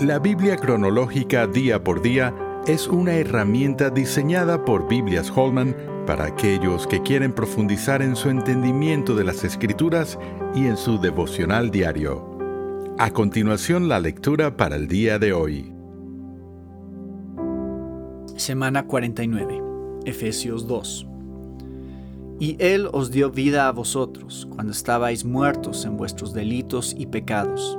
La Biblia cronológica día por día es una herramienta diseñada por Biblias Holman para aquellos que quieren profundizar en su entendimiento de las escrituras y en su devocional diario. A continuación la lectura para el día de hoy. Semana 49, Efesios 2. Y Él os dio vida a vosotros cuando estabais muertos en vuestros delitos y pecados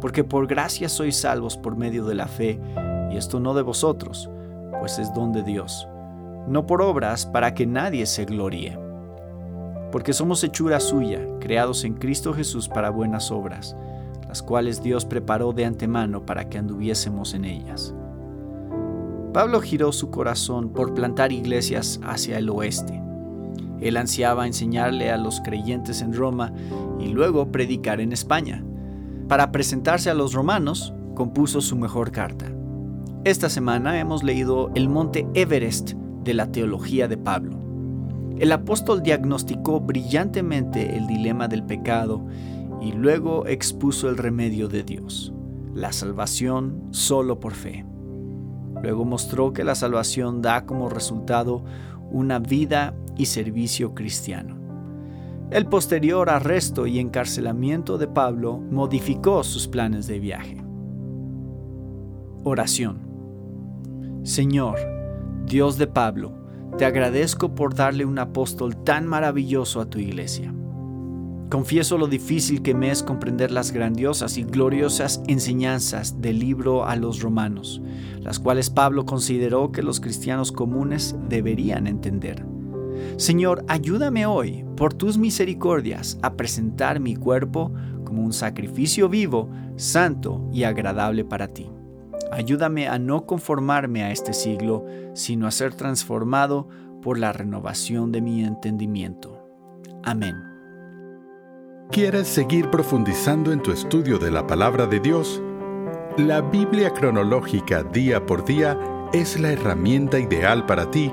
porque por gracia sois salvos por medio de la fe, y esto no de vosotros, pues es don de Dios, no por obras para que nadie se gloríe. Porque somos hechura suya, creados en Cristo Jesús para buenas obras, las cuales Dios preparó de antemano para que anduviésemos en ellas. Pablo giró su corazón por plantar iglesias hacia el oeste. Él ansiaba enseñarle a los creyentes en Roma y luego predicar en España para presentarse a los romanos, compuso su mejor carta. Esta semana hemos leído el monte Everest de la teología de Pablo. El apóstol diagnosticó brillantemente el dilema del pecado y luego expuso el remedio de Dios, la salvación solo por fe. Luego mostró que la salvación da como resultado una vida y servicio cristiano. El posterior arresto y encarcelamiento de Pablo modificó sus planes de viaje. Oración. Señor, Dios de Pablo, te agradezco por darle un apóstol tan maravilloso a tu iglesia. Confieso lo difícil que me es comprender las grandiosas y gloriosas enseñanzas del libro a los romanos, las cuales Pablo consideró que los cristianos comunes deberían entender. Señor, ayúdame hoy, por tus misericordias, a presentar mi cuerpo como un sacrificio vivo, santo y agradable para ti. Ayúdame a no conformarme a este siglo, sino a ser transformado por la renovación de mi entendimiento. Amén. ¿Quieres seguir profundizando en tu estudio de la palabra de Dios? La Biblia cronológica día por día es la herramienta ideal para ti